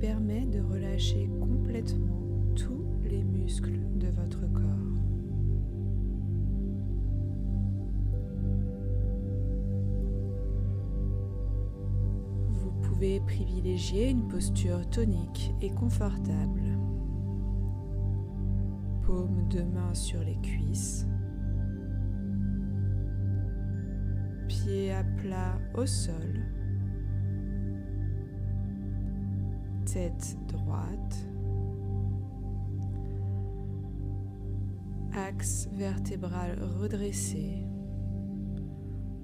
permet de relâcher complètement tous les muscles de votre corps. Vous pouvez privilégier une posture tonique et confortable. Paume de main sur les cuisses. Pieds à plat au sol. Tête droite. Axe vertébral redressé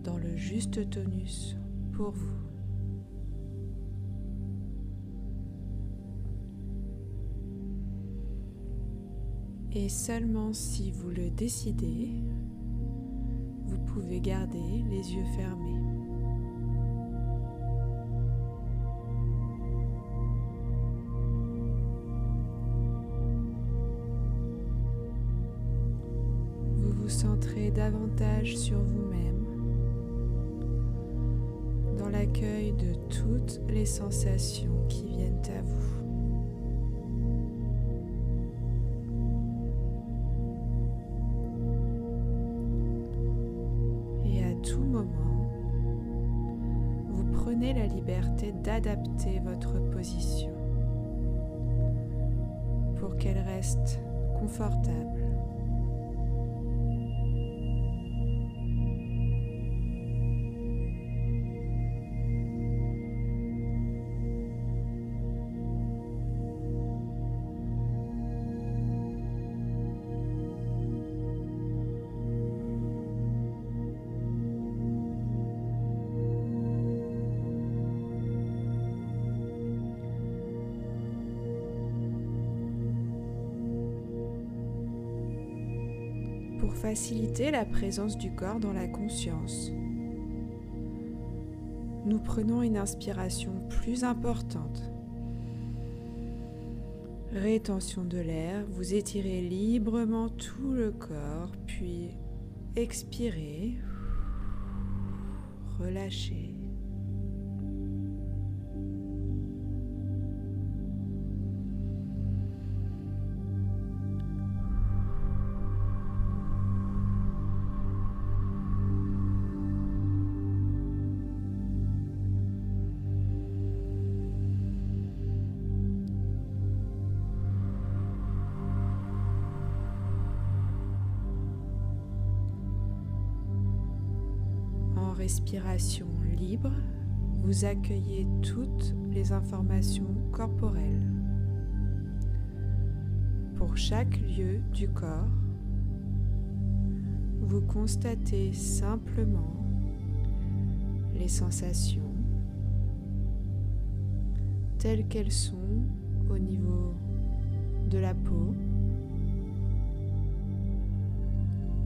dans le juste tonus pour vous. Et seulement si vous le décidez, vous pouvez garder les yeux fermés. Vous davantage sur vous-même, dans l'accueil de toutes les sensations qui viennent à vous. tout moment, vous prenez la liberté d'adapter votre position pour qu'elle reste confortable. Faciliter la présence du corps dans la conscience. Nous prenons une inspiration plus importante. Rétention de l'air, vous étirez librement tout le corps, puis expirez, relâchez. Libre, vous accueillez toutes les informations corporelles. Pour chaque lieu du corps, vous constatez simplement les sensations telles qu'elles sont au niveau de la peau,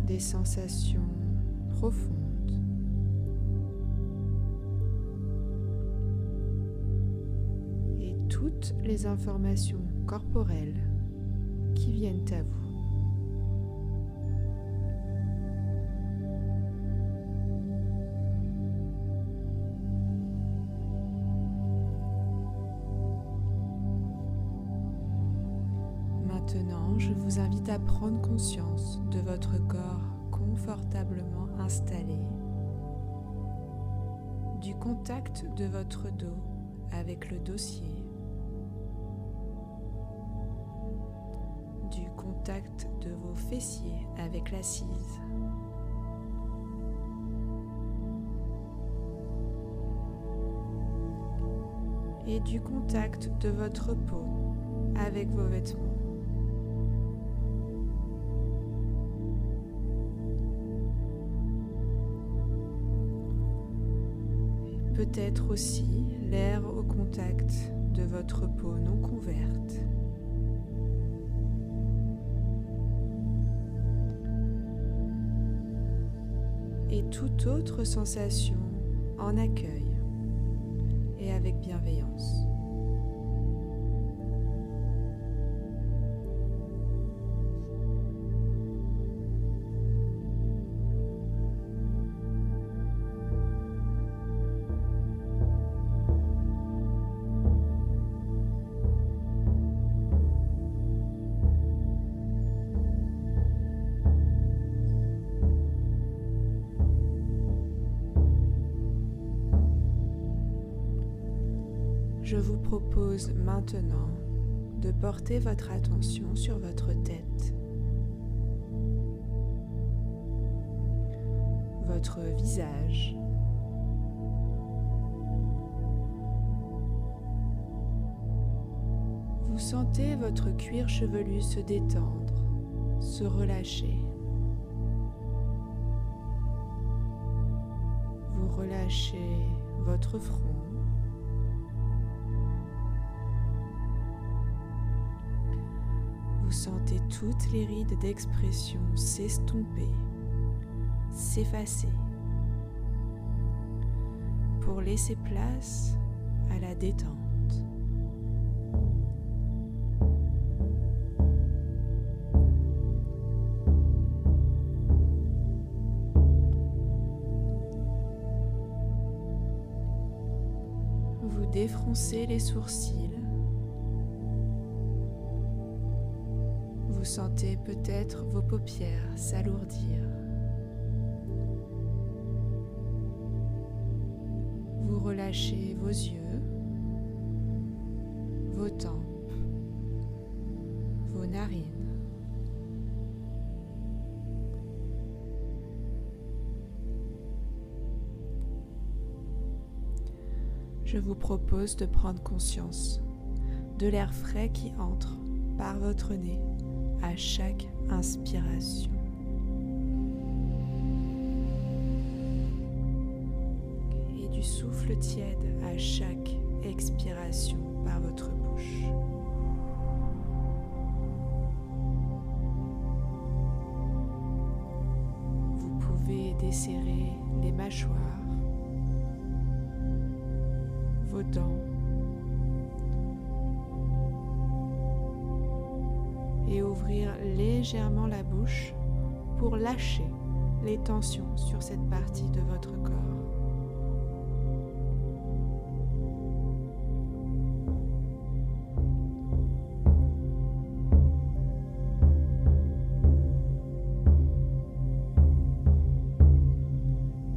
des sensations profondes toutes les informations corporelles qui viennent à vous. Avec l'assise. et du contact de votre peau avec vos vêtements. Peut-être aussi l'air au contact de votre peau non couverte. Et toute autre sensation en accueil et avec bienveillance. Je vous propose maintenant de porter votre attention sur votre tête, votre visage, Vous sentez votre cuir chevelu se détendre, se relâcher. Vous relâchez votre front. Toutes les rides d'expression s'estomper, s'effacer, pour laisser place à la détente. Vous défroncez les sourcils. Vous sentez peut-être vos paupières s'alourdir. Vous relâchez vos yeux, vos tempes, vos narines. Je vous propose de prendre conscience de l'air frais qui entre par votre nez à chaque inspiration. Et du souffle tiède à chaque expiration par votre bouche. Vous pouvez desserrer les mâchoires, vos dents ouvrir légèrement la bouche pour lâcher les tensions sur cette partie de votre corps.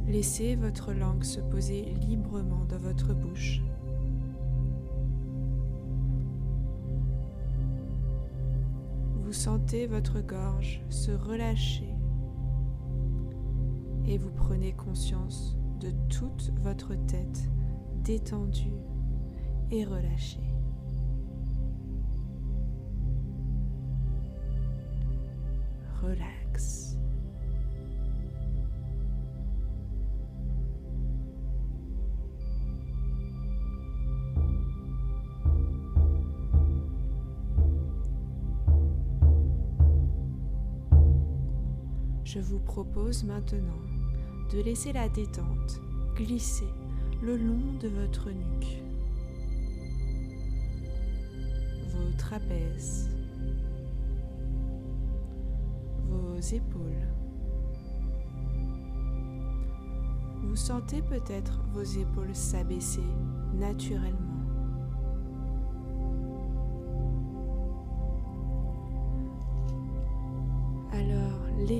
Laissez votre langue se poser librement dans votre bouche. Sentez votre gorge se relâcher et vous prenez conscience de toute votre tête détendue et relâchée. Relax. Je vous propose maintenant de laisser la détente glisser le long de votre nuque, vos trapèzes, vos épaules. Vous sentez peut-être vos épaules s'abaisser naturellement.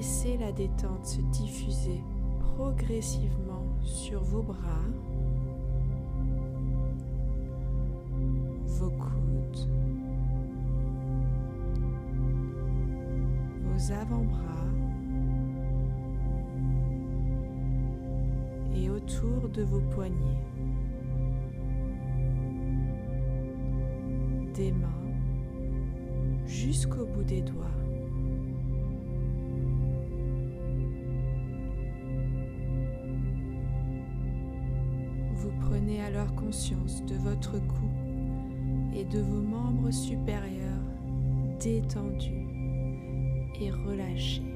Laissez la détente se diffuser progressivement sur vos bras, vos coudes, vos avant-bras et autour de vos poignets. Des mains jusqu'au bout des doigts. De votre cou et de vos membres supérieurs détendus et relâchés.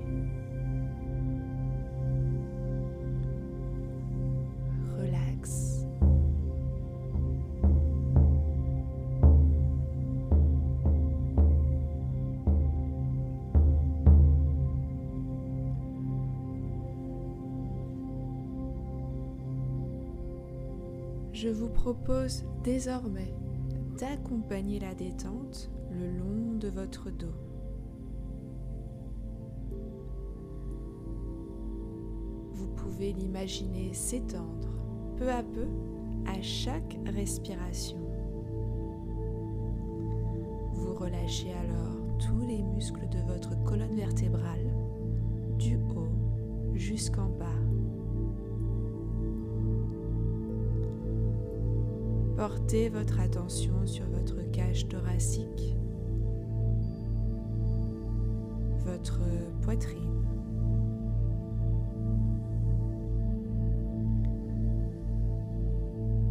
Propose désormais d'accompagner la détente le long de votre dos. Vous pouvez l'imaginer s'étendre peu à peu à chaque respiration. Relâchez alors tous les muscles de votre colonne vertébrale, du haut jusqu'en bas. Portez votre attention sur votre cage thoracique, votre poitrine.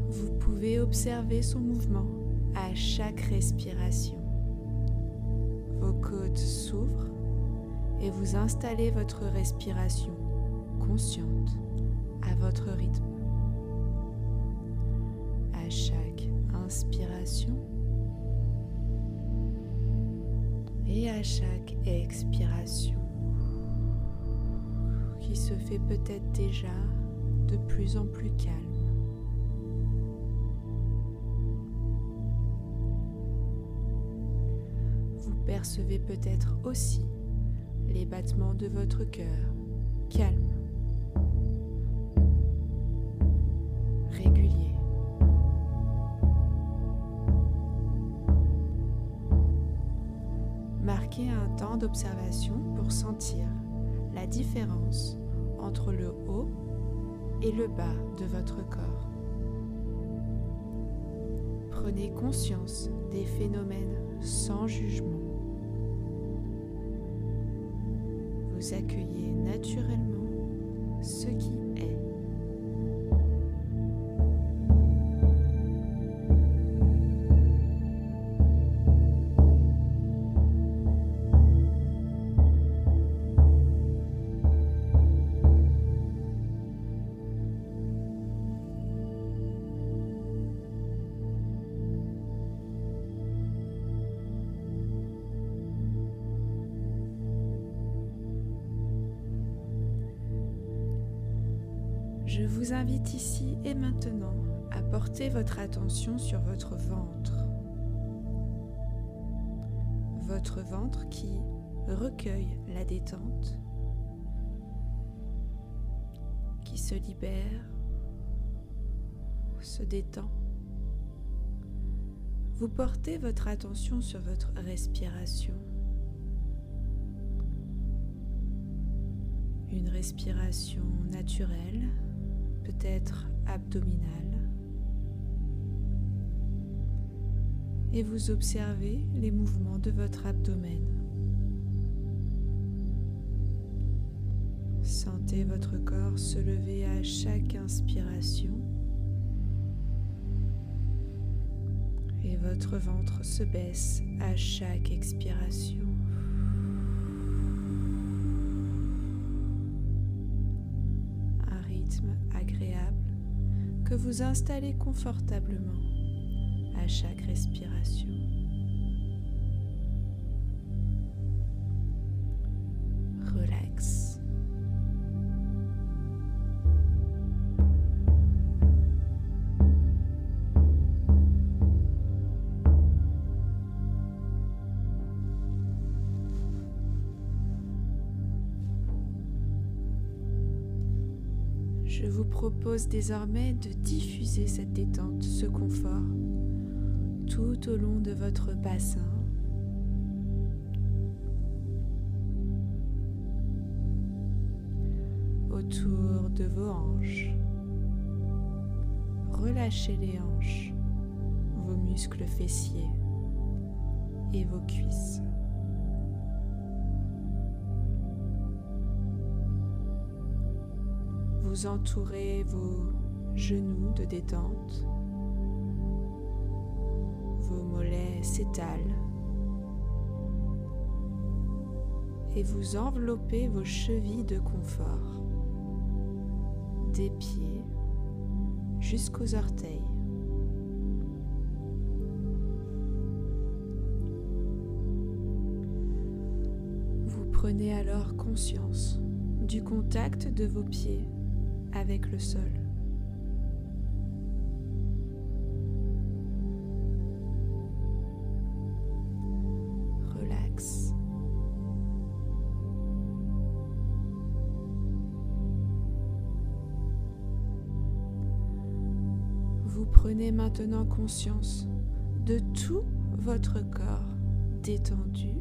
Vous pouvez observer son mouvement à chaque respiration. Vos côtes s'ouvrent et vous installez votre respiration consciente à votre rythme. Chaque inspiration et à chaque expiration qui se fait peut-être déjà de plus en plus calme. Vous percevez peut-être aussi les battements de votre cœur calmes, d'observation pour sentir la différence entre le haut et le bas de votre corps. Prenez conscience des phénomènes sans jugement. Vous accueillez naturellement ce qui est. Je vous invite ici et maintenant à porter votre attention sur votre ventre. Votre ventre qui recueille la détente, qui se libère, se détend. Vous portez votre attention sur votre respiration. Une respiration naturelle peut-être abdominale. Et vous observez les mouvements de votre abdomen. Sentez votre corps se lever à chaque inspiration et votre ventre se baisse à chaque expiration. Agréable que vous installez confortablement à chaque respiration. Propose désormais de diffuser cette détente, ce confort, tout au long de votre bassin. autour de vos hanches. Relâchez les hanches, vos muscles fessiers et vos cuisses. Vous entourez vos genoux de détente. Vos mollets s'étalent. Et vous enveloppez vos chevilles de confort. Des pieds jusqu'aux orteils. Vous prenez alors conscience du contact de vos pieds avec le sol. Relax. Vous prenez maintenant conscience de tout votre corps détendu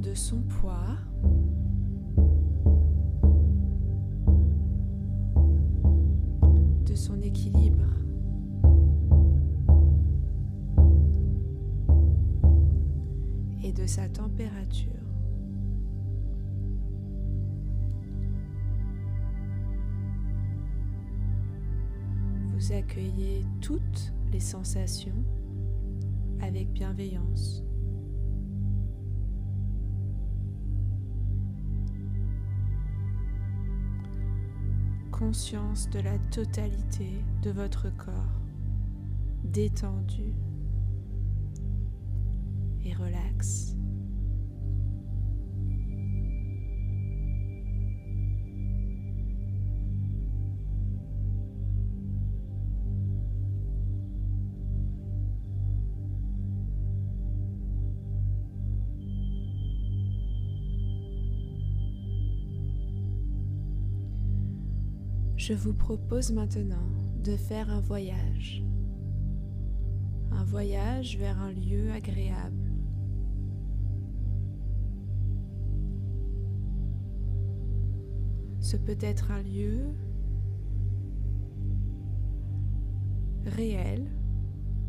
de son poids. Sa température. Vous accueillez toutes les sensations avec bienveillance. Conscience de la totalité de votre corps, détendu et relax. Je vous propose maintenant de faire un voyage. Un voyage vers un lieu agréable. Ce peut être un lieu réel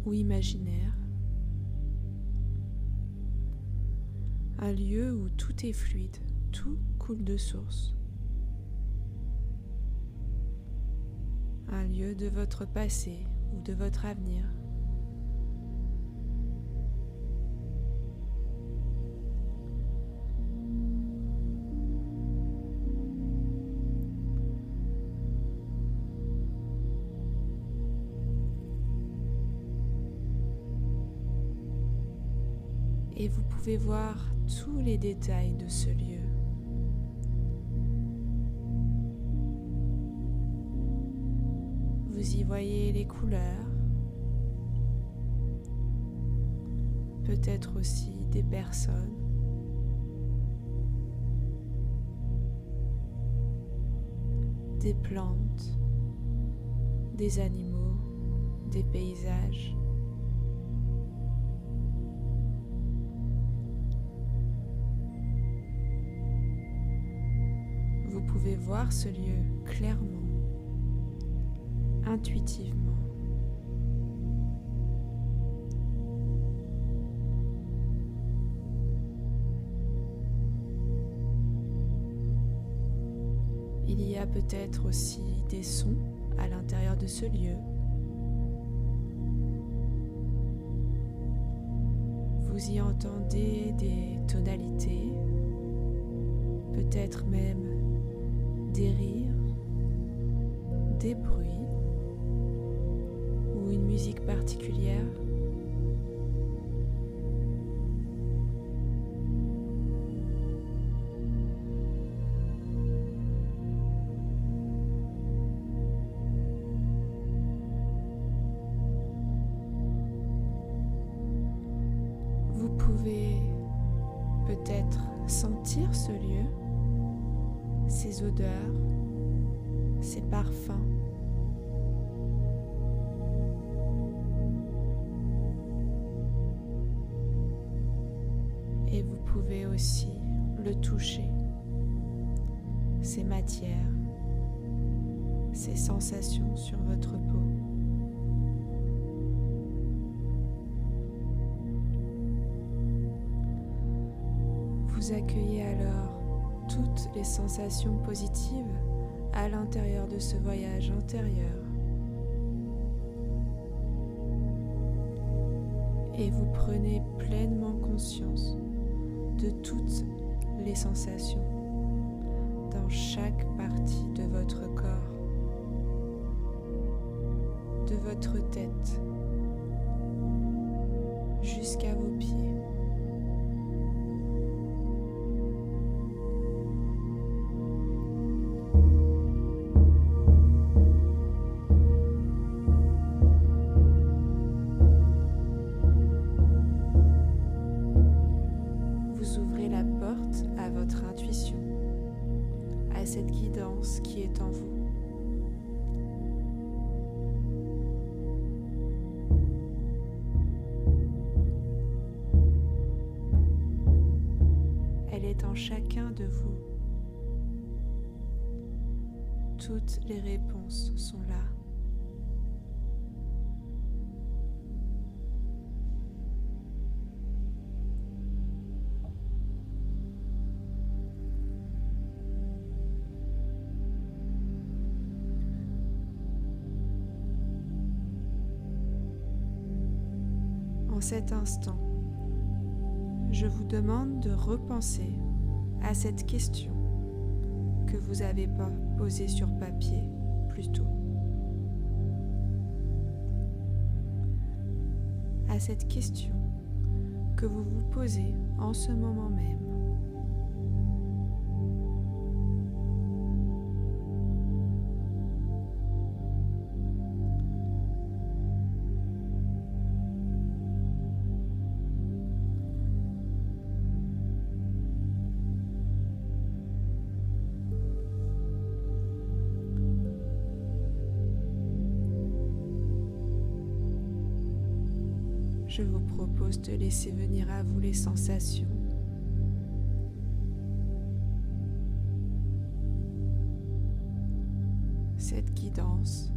ou imaginaire. Un lieu où tout est fluide, tout coule de source. Un lieu de votre passé ou de votre avenir. Et vous pouvez voir tous les détails de ce lieu. Vous y voyez les couleurs, peut-être aussi des personnes. des plantes, des animaux, des paysages. Vous pouvez voir ce lieu clairement intuitivement. Il y a peut-être aussi des sons à l'intérieur de ce lieu. Vous y entendez des tonalités, peut-être même des rires, des bruits musique particulière. Sur votre peau. Vous accueillez alors toutes les sensations positives à l'intérieur de ce voyage intérieur. Et vous prenez pleinement conscience de toutes les sensations dans chaque partie de votre corps, votre tête jusqu'à vos cet instant, je vous demande de repenser à cette question que vous avez pas posée sur papier plus tôt. À cette question que vous vous posez en ce moment même. Je vous propose de laisser venir à vous les sensations. Cette guidance.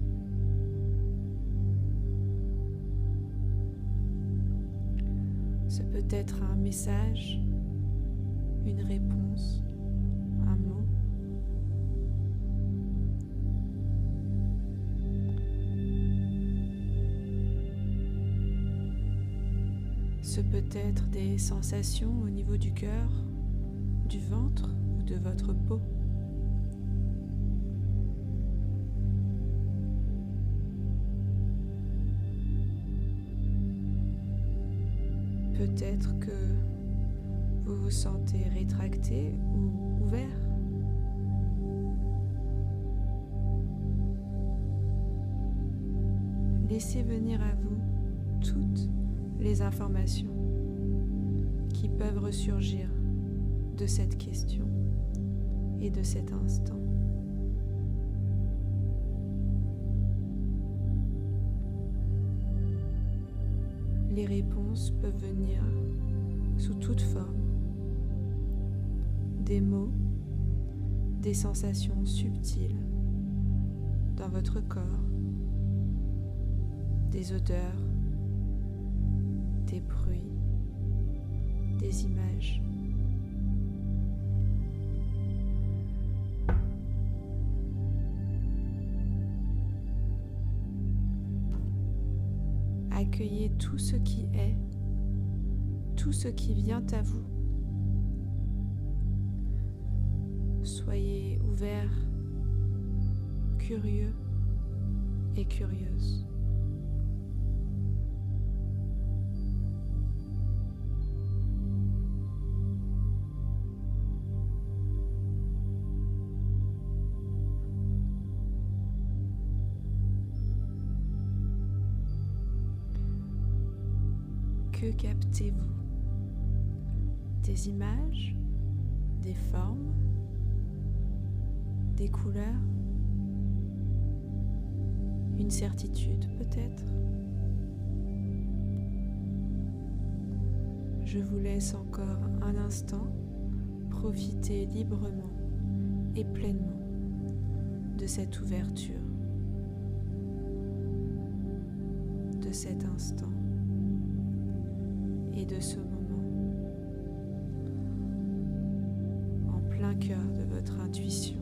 Ce peut être un message, une réponse, Ce peut être des sensations au niveau du cœur, du ventre ou de votre peau. Qui peuvent ressurgir de cette question et de cet instant. Les réponses peuvent venir sous toute forme. Des mots, des sensations subtiles dans votre corps, des odeurs, des bruits, des images. Accueillez tout ce qui est, tout ce qui vient à vous. Soyez ouvert, curieux et curieuse. Que captez-vous? Des images? Des formes? Des couleurs? Une certitude peut-être? Je vous laisse encore un instant profiter librement et pleinement de cette ouverture, de cet instant et de ce moment en plein cœur de votre intuition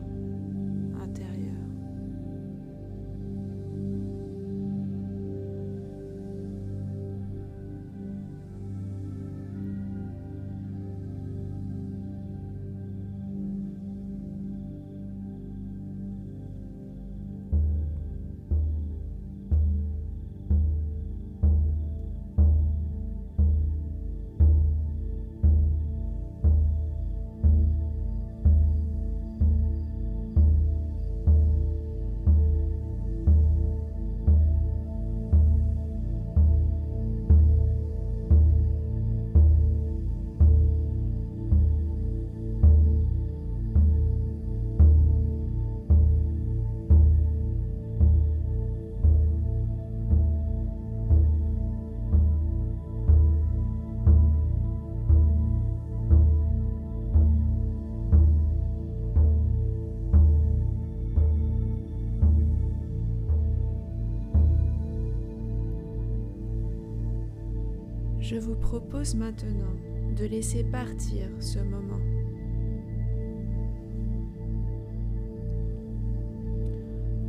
Je vous propose maintenant de laisser partir ce moment.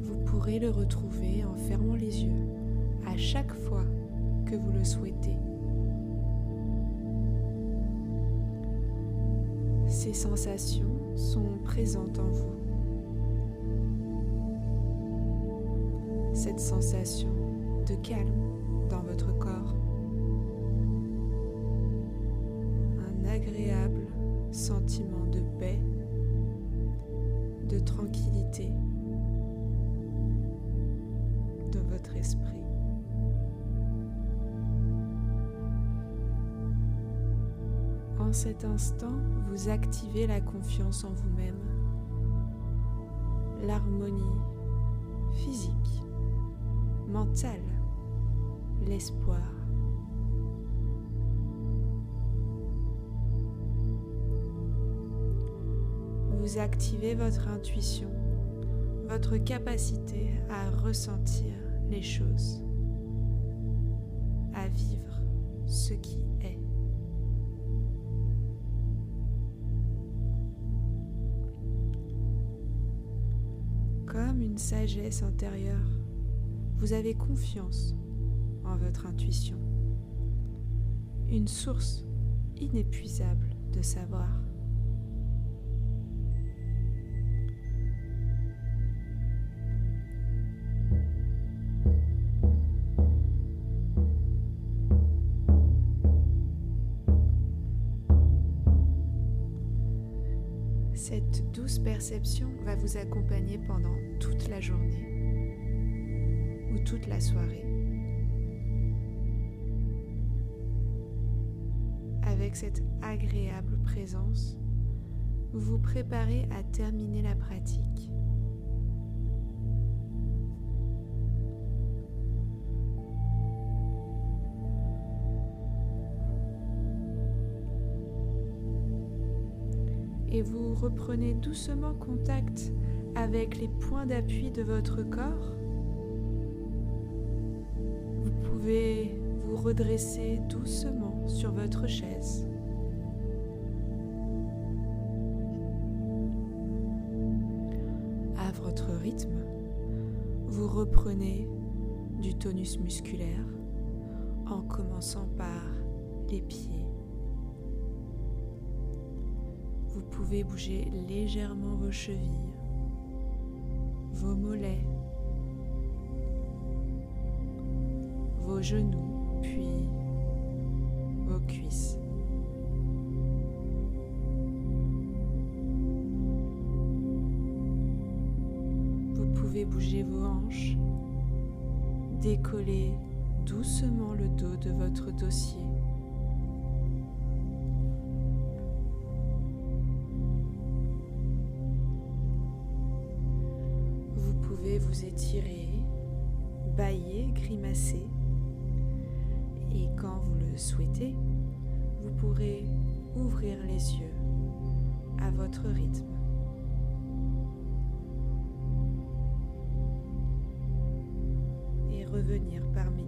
Vous pourrez le retrouver en fermant les yeux à chaque fois que vous le souhaitez. Ces sensations sont présentes en vous. Cette sensation de calme dans votre corps. Sentiment de paix, de tranquillité dans votre esprit. En cet instant, vous activez la confiance en vous-même, l'harmonie physique, mentale, l'espoir. Vous activez votre intuition, votre capacité à ressentir les choses, à vivre ce qui est. Comme une sagesse intérieure, vous avez confiance en votre intuition, une source inépuisable de savoir. Va vous accompagner pendant toute la journée ou toute la soirée. Avec cette agréable présence, vous vous préparez à terminer la pratique. Et vous reprenez doucement contact avec les points d'appui de votre corps. Vous pouvez vous redresser doucement sur votre chaise. À votre rythme, vous reprenez du tonus musculaire en commençant par les pieds pouvez bouger légèrement vos chevilles, vos mollets, vos genoux, puis vos cuisses. Vous pouvez bouger vos hanches, décoller doucement le dos de votre dossier. Vous étirer, bailler, grimacer. Et quand vous le souhaitez, vous pourrez ouvrir les yeux à votre rythme. Et revenir parmi.